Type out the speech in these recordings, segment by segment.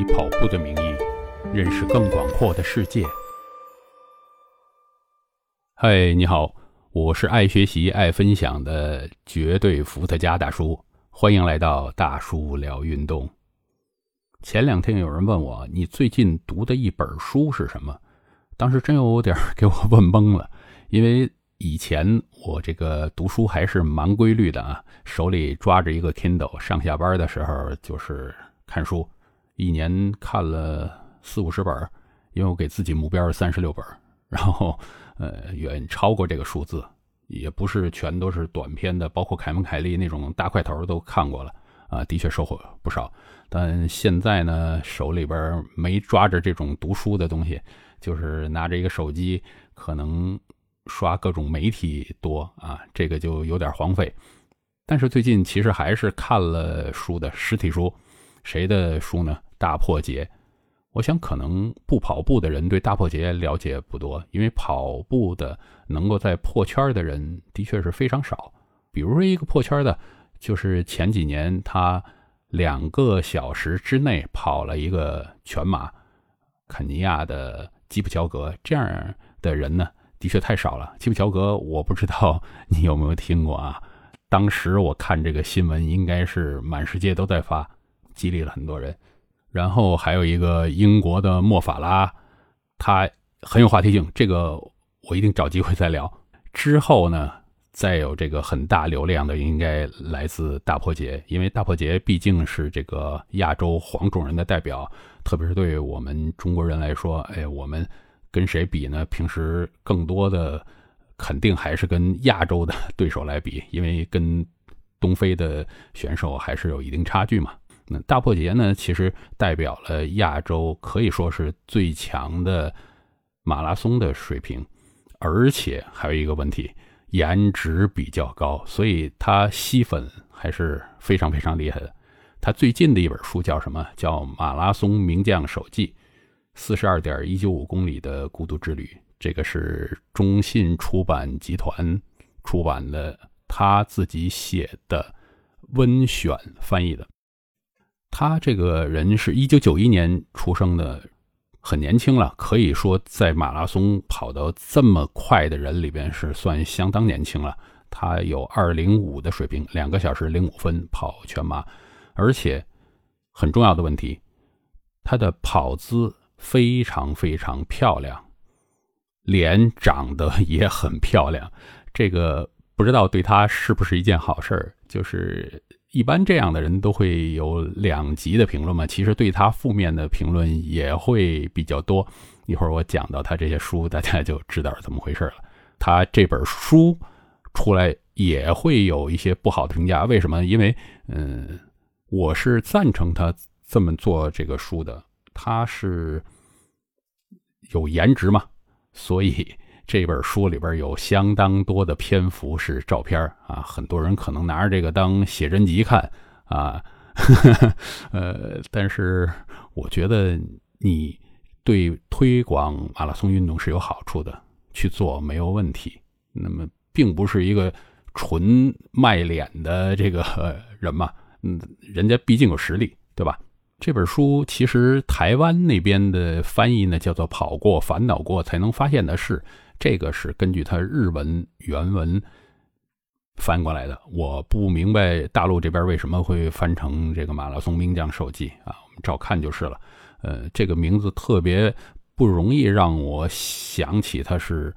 以跑步的名义认识更广阔的世界。嗨，你好，我是爱学习、爱分享的绝对伏特加大叔，欢迎来到大叔聊运动。前两天有人问我，你最近读的一本书是什么？当时真有点给我问懵了，因为以前我这个读书还是蛮规律的啊，手里抓着一个 Kindle，上下班的时候就是看书，一年看了四五十本，因为我给自己目标是三十六本，然后呃远超过这个数字，也不是全都是短篇的，包括凯文凯利那种大块头都看过了。啊，的确收获不少，但现在呢，手里边没抓着这种读书的东西，就是拿着一个手机，可能刷各种媒体多啊，这个就有点荒废。但是最近其实还是看了书的实体书，谁的书呢？大破节。我想可能不跑步的人对大破节了解不多，因为跑步的能够在破圈的人的确是非常少。比如说一个破圈的。就是前几年，他两个小时之内跑了一个全马，肯尼亚的基普乔格这样的人呢，的确太少了。基普乔格，我不知道你有没有听过啊？当时我看这个新闻，应该是满世界都在发，激励了很多人。然后还有一个英国的莫法拉，他很有话题性，这个我一定找机会再聊。之后呢？再有这个很大流量的，应该来自大破节，因为大破节毕竟是这个亚洲黄种人的代表，特别是对我们中国人来说，哎，我们跟谁比呢？平时更多的肯定还是跟亚洲的对手来比，因为跟东非的选手还是有一定差距嘛。那大破节呢，其实代表了亚洲可以说是最强的马拉松的水平，而且还有一个问题。颜值比较高，所以他吸粉还是非常非常厉害的。他最近的一本书叫什么？叫《马拉松名将手记》，四十二点一九五公里的孤独之旅。这个是中信出版集团出版的，他自己写的温选翻译的。他这个人是一九九一年出生的。很年轻了，可以说在马拉松跑得这么快的人里边是算相当年轻了。他有二零五的水平，两个小时零五分跑全马，而且很重要的问题，他的跑姿非常非常漂亮，脸长得也很漂亮。这个不知道对他是不是一件好事儿，就是。一般这样的人都会有两极的评论嘛，其实对他负面的评论也会比较多。一会儿我讲到他这些书，大家就知道怎么回事了。他这本书出来也会有一些不好的评价，为什么？因为，嗯，我是赞成他这么做这个书的，他是有颜值嘛，所以。这本书里边有相当多的篇幅是照片啊，很多人可能拿着这个当写真集看啊，呃，但是我觉得你对推广马拉松运动是有好处的，去做没有问题。那么，并不是一个纯卖脸的这个人嘛，嗯，人家毕竟有实力，对吧？这本书其实台湾那边的翻译呢，叫做“跑过烦恼过才能发现的事”。这个是根据他日文原文翻过来的，我不明白大陆这边为什么会翻成这个马拉松名将手记啊，我们照看就是了。呃，这个名字特别不容易让我想起它是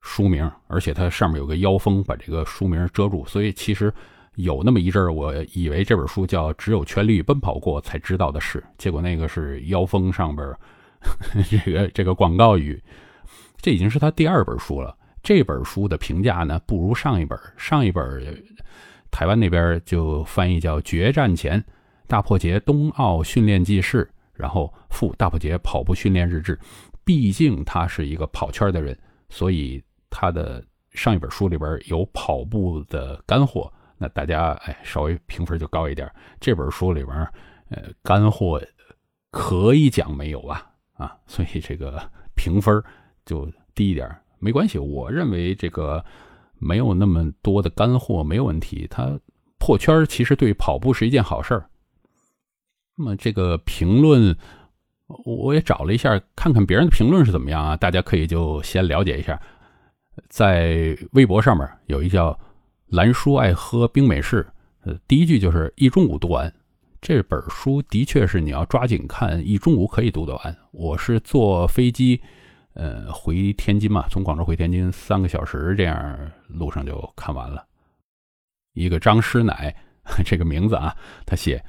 书名，而且它上面有个腰封把这个书名遮住，所以其实有那么一阵儿，我以为这本书叫《只有全力奔跑过才知道的事》，结果那个是腰封上边 这个这个广告语。这已经是他第二本书了。这本书的评价呢，不如上一本。上一本台湾那边就翻译叫《决战前大破节冬奥训练记事》，然后附大破节跑步训练日志。毕竟他是一个跑圈的人，所以他的上一本书里边有跑步的干货，那大家哎稍微评分就高一点。这本书里边，呃，干货可以讲没有啊啊，所以这个评分。就低一点没关系，我认为这个没有那么多的干货没有问题。它破圈其实对跑步是一件好事儿。那么这个评论，我也找了一下，看看别人的评论是怎么样啊？大家可以就先了解一下。在微博上面有一叫“蓝叔爱喝冰美式”，呃，第一句就是一中午读完。这本书的确是你要抓紧看，一中午可以读得完。我是坐飞机，呃，回天津嘛，从广州回天津三个小时，这样路上就看完了。一个张师奶这个名字啊，他写，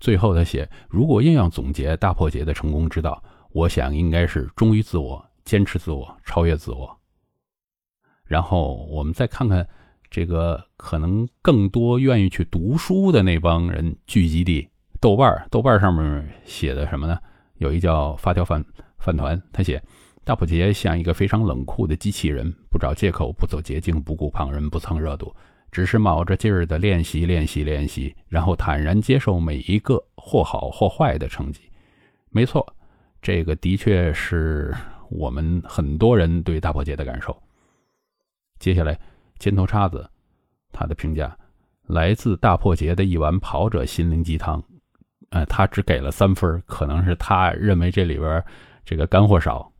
最后他写，如果硬要总结大破节的成功之道，我想应该是忠于自我、坚持自我、超越自我。然后我们再看看这个可能更多愿意去读书的那帮人聚集地。豆瓣，豆瓣上面写的什么呢？有一叫发条饭饭团，他写大普杰像一个非常冷酷的机器人，不找借口，不走捷径，不顾旁人，不蹭热度，只是卯着劲儿的练习，练习，练习，然后坦然接受每一个或好或坏的成绩。没错，这个的确是我们很多人对大破节的感受。接下来，尖头叉子他的评价来自大破节的一碗跑者心灵鸡汤。呃，他只给了三分，可能是他认为这里边这个干货少。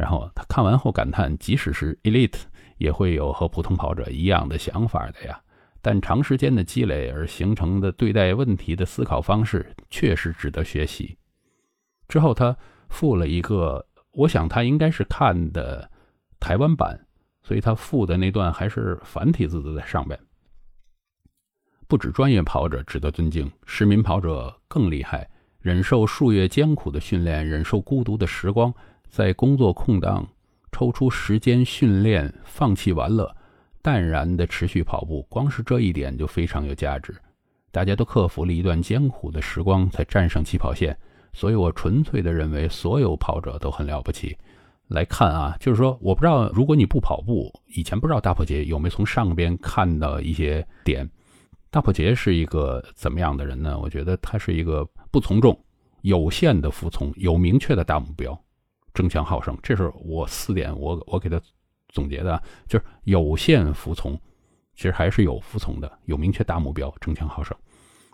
然后他看完后感叹：即使是 elite，也会有和普通跑者一样的想法的呀。但长时间的积累而形成的对待问题的思考方式，确实值得学习。之后他附了一个，我想他应该是看的台湾版，所以他附的那段还是繁体字在上边。不止专业跑者值得尊敬，市民跑者更厉害。忍受数月艰苦的训练，忍受孤独的时光，在工作空档抽出时间训练，放弃玩乐，淡然的持续跑步。光是这一点就非常有价值。大家都克服了一段艰苦的时光，才站上起跑线。所以我纯粹的认为，所有跑者都很了不起。来看啊，就是说，我不知道如果你不跑步，以前不知道大破节有没有从上边看到一些点。大破节是一个怎么样的人呢？我觉得他是一个不从众、有限的服从、有明确的大目标、争强好胜。这是我四点，我我给他总结的，就是有限服从，其实还是有服从的，有明确大目标、争强好胜。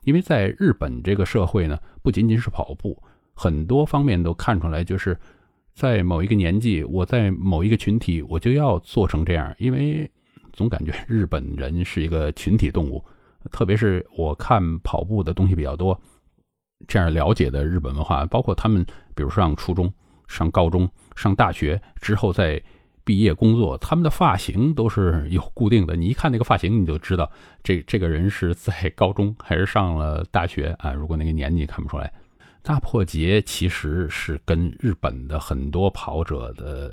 因为在日本这个社会呢，不仅仅是跑步，很多方面都看出来，就是在某一个年纪，我在某一个群体，我就要做成这样，因为总感觉日本人是一个群体动物。特别是我看跑步的东西比较多，这样了解的日本文化，包括他们，比如上初中、上高中、上大学之后再毕业工作，他们的发型都是有固定的。你一看那个发型，你就知道这这个人是在高中还是上了大学啊？如果那个年纪看不出来，大破节其实是跟日本的很多跑者的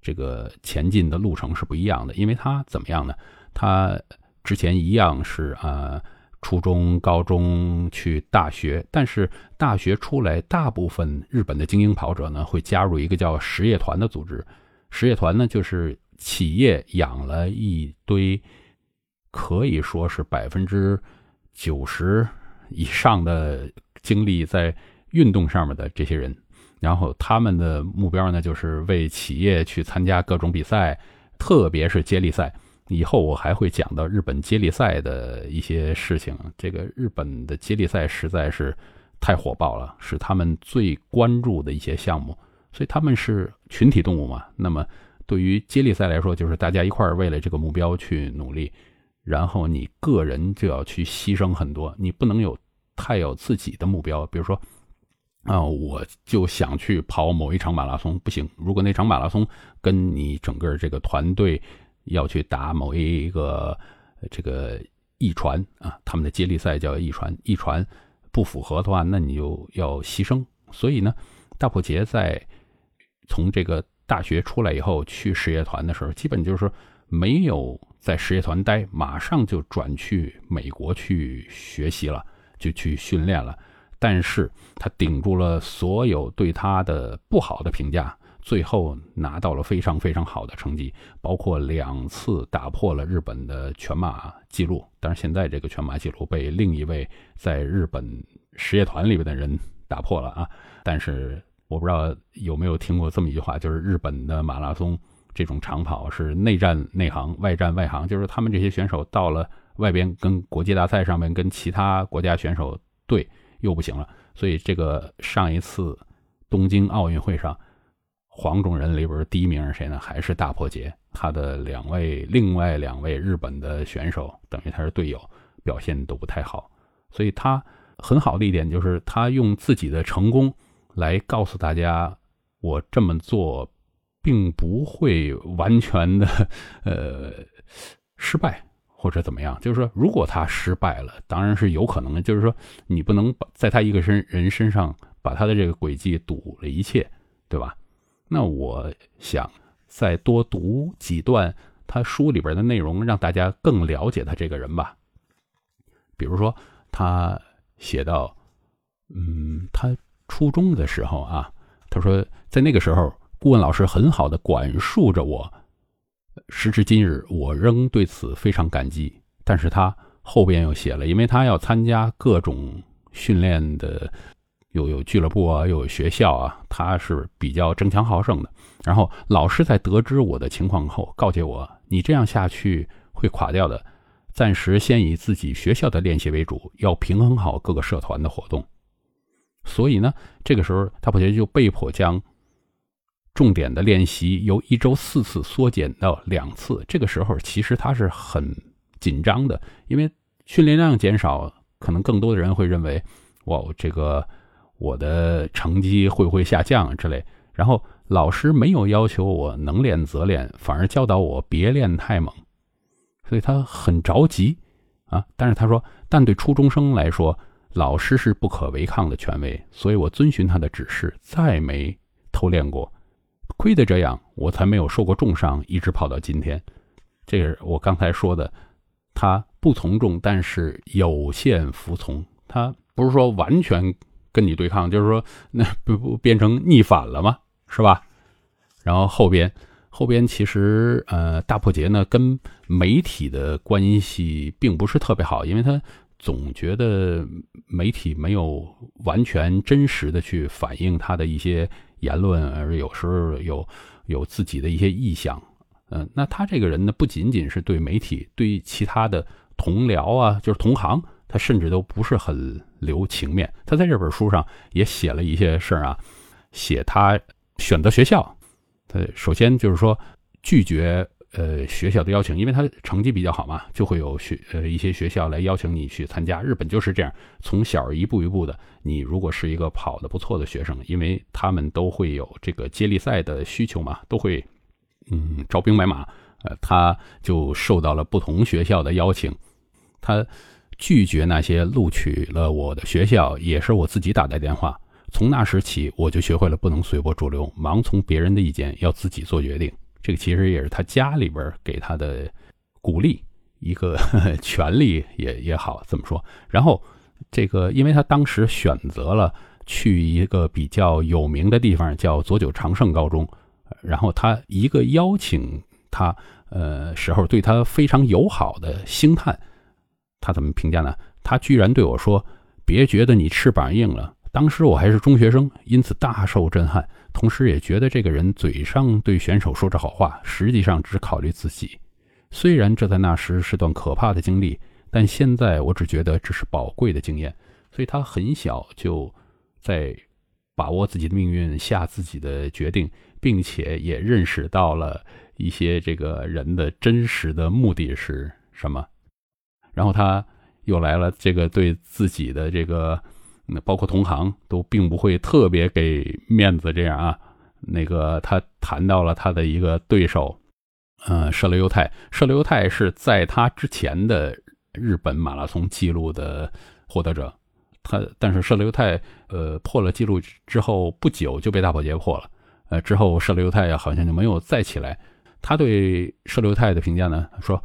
这个前进的路程是不一样的，因为他怎么样呢？他。之前一样是啊，初中、高中去大学，但是大学出来，大部分日本的精英跑者呢会加入一个叫实业团的组织。实业团呢，就是企业养了一堆，可以说是百分之九十以上的精力在运动上面的这些人，然后他们的目标呢，就是为企业去参加各种比赛，特别是接力赛。以后我还会讲到日本接力赛的一些事情。这个日本的接力赛实在是太火爆了，是他们最关注的一些项目。所以他们是群体动物嘛。那么对于接力赛来说，就是大家一块儿为了这个目标去努力，然后你个人就要去牺牲很多，你不能有太有自己的目标。比如说啊，我就想去跑某一场马拉松，不行。如果那场马拉松跟你整个这个团队。要去打某一个这个一传啊，他们的接力赛叫一传，一传不符合的话，那你就要牺牲。所以呢，大普杰在从这个大学出来以后去实业团的时候，基本就是没有在实业团待，马上就转去美国去学习了，就去训练了。但是他顶住了所有对他的不好的评价。最后拿到了非常非常好的成绩，包括两次打破了日本的全马记录。但是现在这个全马记录被另一位在日本实业团里边的人打破了啊！但是我不知道有没有听过这么一句话，就是日本的马拉松这种长跑是内战内行，外战外行，就是他们这些选手到了外边跟国际大赛上面跟其他国家选手对又不行了，所以这个上一次东京奥运会上，黄种人里边第一名是谁呢？还是大破节。他的两位另外两位日本的选手，等于他是队友，表现都不太好。所以他很好的一点就是他用自己的成功来告诉大家，我这么做并不会完全的呃失败。或者怎么样？就是说，如果他失败了，当然是有可能的。就是说，你不能把在他一个身人身上把他的这个轨迹堵了一切，对吧？那我想再多读几段他书里边的内容，让大家更了解他这个人吧。比如说，他写到，嗯，他初中的时候啊，他说，在那个时候，顾问老师很好的管束着我。时至今日，我仍对此非常感激。但是他后边又写了，因为他要参加各种训练的，有有俱乐部啊，又有学校啊，他是比较争强好胜的。然后老师在得知我的情况后，告诫我：“你这样下去会垮掉的。暂时先以自己学校的练习为主，要平衡好各个社团的活动。”所以呢，这个时候他不觉就被迫将。重点的练习由一周四次缩减到两次，这个时候其实他是很紧张的，因为训练量减少，可能更多的人会认为，哇，这个我的成绩会不会下降之类。然后老师没有要求我能练则练，反而教导我别练太猛，所以他很着急啊。但是他说，但对初中生来说，老师是不可违抗的权威，所以我遵循他的指示，再没偷练过。亏得这样，我才没有受过重伤，一直跑到今天。这是我刚才说的，他不从众，但是有限服从。他不是说完全跟你对抗，就是说 那不不变成逆反了吗？是吧？然后后边后边其实呃大破节呢跟媒体的关系并不是特别好，因为他总觉得媒体没有完全真实的去反映他的一些。言论，而有时候有有自己的一些意向，嗯，那他这个人呢，不仅仅是对媒体，对其他的同僚啊，就是同行，他甚至都不是很留情面。他在这本书上也写了一些事儿啊，写他选择学校，他首先就是说拒绝。呃，学校的邀请，因为他成绩比较好嘛，就会有学呃一些学校来邀请你去参加。日本就是这样，从小一步一步的。你如果是一个跑得不错的学生，因为他们都会有这个接力赛的需求嘛，都会嗯招兵买马。呃，他就受到了不同学校的邀请，他拒绝那些录取了我的学校，也是我自己打的电话。从那时起，我就学会了不能随波逐流，盲从别人的意见，要自己做决定。这个其实也是他家里边给他的鼓励，一个 权利也也好这么说。然后这个，因为他当时选择了去一个比较有名的地方，叫佐久长盛高中。然后他一个邀请他，呃，时候对他非常友好的星探，他怎么评价呢？他居然对我说：“别觉得你翅膀硬了。”当时我还是中学生，因此大受震撼，同时也觉得这个人嘴上对选手说着好话，实际上只考虑自己。虽然这在那时是段可怕的经历，但现在我只觉得这是宝贵的经验。所以他很小就在把握自己的命运，下自己的决定，并且也认识到了一些这个人的真实的目的是什么。然后他又来了这个对自己的这个。那包括同行都并不会特别给面子，这样啊。那个他谈到了他的一个对手，呃，舍勒优太。舍勒优太是在他之前的日本马拉松记录的获得者。他但是舍勒优太呃破了记录之后不久就被大破节破了。呃，之后舍勒优太好像就没有再起来。他对舍勒优太的评价呢说，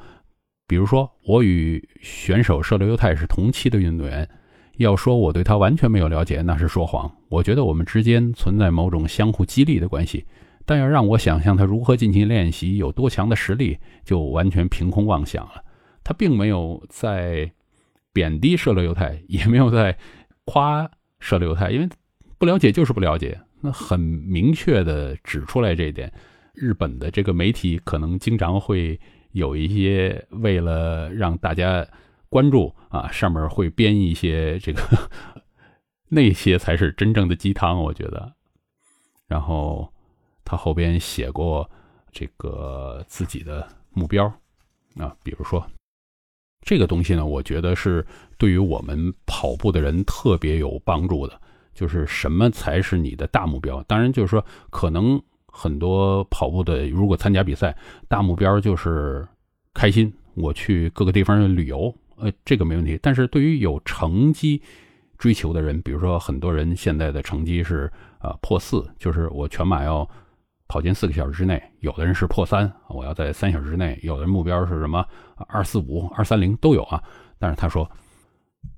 比如说我与选手舍勒优太是同期的运动员。要说我对他完全没有了解，那是说谎。我觉得我们之间存在某种相互激励的关系，但要让我想象他如何进行练习，有多强的实力，就完全凭空妄想了。他并没有在贬低社勒犹太，也没有在夸社勒犹太，因为不了解就是不了解。那很明确的指出来这一点。日本的这个媒体可能经常会有一些为了让大家。关注啊，上面会编一些这个 那些才是真正的鸡汤，我觉得。然后他后边写过这个自己的目标啊，比如说这个东西呢，我觉得是对于我们跑步的人特别有帮助的。就是什么才是你的大目标？当然，就是说可能很多跑步的，如果参加比赛，大目标就是开心，我去各个地方旅游，呃，这个没问题。但是对于有成绩追求的人，比如说很多人现在的成绩是呃破四，就是我全马要跑进四个小时之内；有的人是破三，我要在三小时之内；有的人目标是什么二四五、二三零都有啊。但是他说。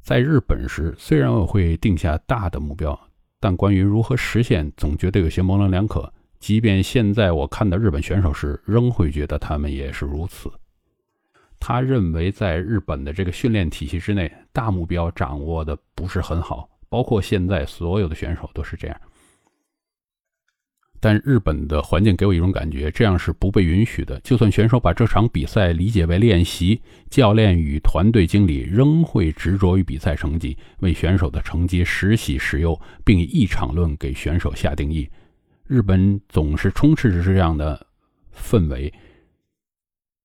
在日本时，虽然我会定下大的目标，但关于如何实现，总觉得有些模棱两可。即便现在我看到日本选手时，仍会觉得他们也是如此。他认为，在日本的这个训练体系之内，大目标掌握的不是很好，包括现在所有的选手都是这样。但日本的环境给我一种感觉，这样是不被允许的。就算选手把这场比赛理解为练习，教练与团队经理仍会执着于比赛成绩，为选手的成绩时喜时忧，并以一场论给选手下定义。日本总是充斥着这样的氛围：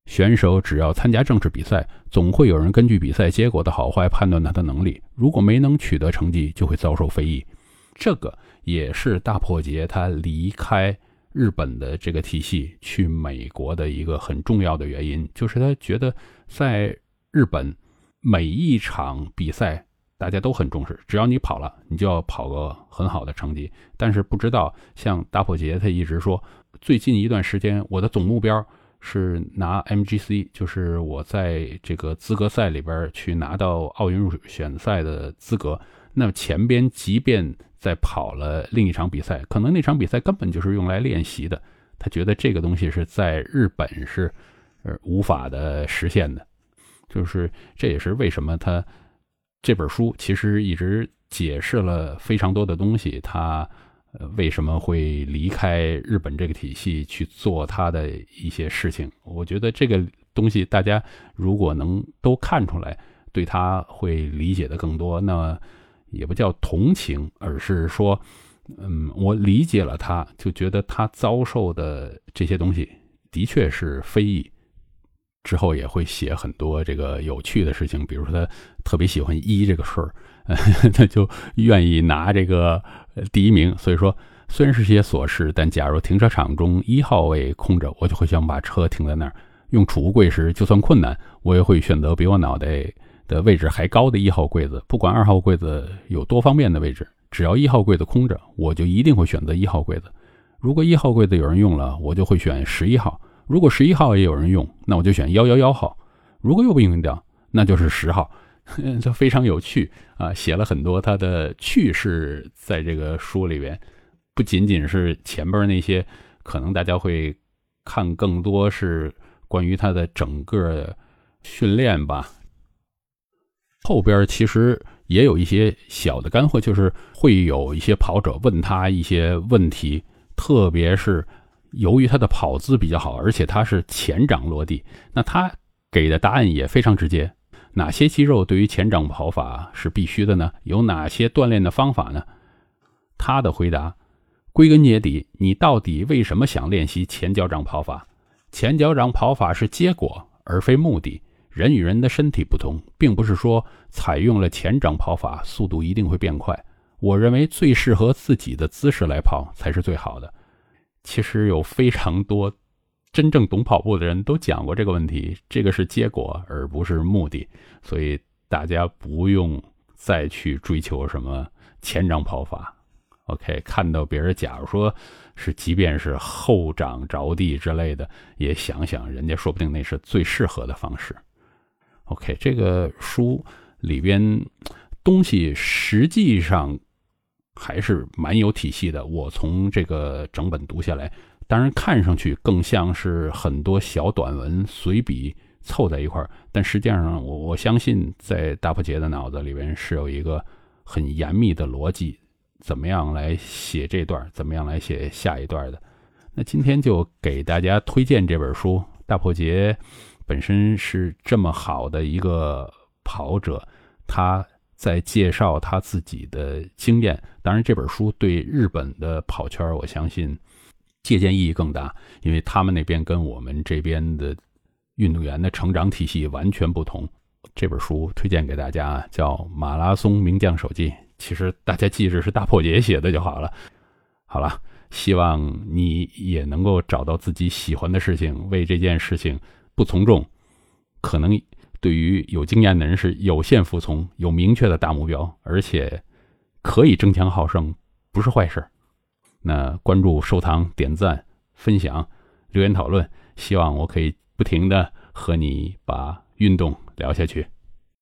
选手只要参加正式比赛，总会有人根据比赛结果的好坏判断他的能力。如果没能取得成绩，就会遭受非议。这个。也是大破节他离开日本的这个体系去美国的一个很重要的原因，就是他觉得在日本每一场比赛大家都很重视，只要你跑了，你就要跑个很好的成绩。但是不知道像大破节他一直说，最近一段时间我的总目标是拿 MGC，就是我在这个资格赛里边去拿到奥运入选赛的资格。那前边即便在跑了另一场比赛，可能那场比赛根本就是用来练习的。他觉得这个东西是在日本是呃无法的实现的，就是这也是为什么他这本书其实一直解释了非常多的东西。他呃为什么会离开日本这个体系去做他的一些事情？我觉得这个东西大家如果能都看出来，对他会理解的更多。那。也不叫同情，而是说，嗯，我理解了他，就觉得他遭受的这些东西的确是非议。之后也会写很多这个有趣的事情，比如说他特别喜欢一这个事儿，他就愿意拿这个第一名。所以说，虽然是些琐事，但假如停车场中一号位空着，我就会想把车停在那儿。用储物柜时，就算困难，我也会选择比我脑袋。的位置还高的一号柜子，不管二号柜子有多方便的位置，只要一号柜子空着，我就一定会选择一号柜子。如果一号柜子有人用了，我就会选十一号；如果十一号也有人用，那我就选幺幺幺号；如果又不用掉，那就是十号。这非常有趣啊，写了很多他的趣事在这个书里边，不仅仅是前边那些，可能大家会看更多是关于他的整个训练吧。后边其实也有一些小的干货，就是会有一些跑者问他一些问题，特别是由于他的跑姿比较好，而且他是前掌落地，那他给的答案也非常直接。哪些肌肉对于前掌跑法是必须的呢？有哪些锻炼的方法呢？他的回答，归根结底，你到底为什么想练习前脚掌跑法？前脚掌跑法是结果而非目的。人与人的身体不同，并不是说采用了前掌跑法，速度一定会变快。我认为最适合自己的姿势来跑才是最好的。其实有非常多真正懂跑步的人都讲过这个问题，这个是结果而不是目的，所以大家不用再去追求什么前掌跑法。OK，看到别人假如说是即便是后掌着地之类的，也想想人家说不定那是最适合的方式。OK，这个书里边东西实际上还是蛮有体系的。我从这个整本读下来，当然看上去更像是很多小短文随笔凑在一块儿，但实际上我我相信在大破杰的脑子里边是有一个很严密的逻辑，怎么样来写这段，怎么样来写下一段的。那今天就给大家推荐这本书《大破杰》。本身是这么好的一个跑者，他在介绍他自己的经验。当然，这本书对日本的跑圈，我相信借鉴意义更大，因为他们那边跟我们这边的运动员的成长体系完全不同。这本书推荐给大家，叫《马拉松名将手记》。其实大家记着是大破解写的就好了。好了，希望你也能够找到自己喜欢的事情，为这件事情不从众。可能对于有经验的人是有限服从，有明确的大目标，而且可以争强好胜，不是坏事。那关注、收藏、点赞、分享、留言讨论，希望我可以不停的和你把运动聊下去。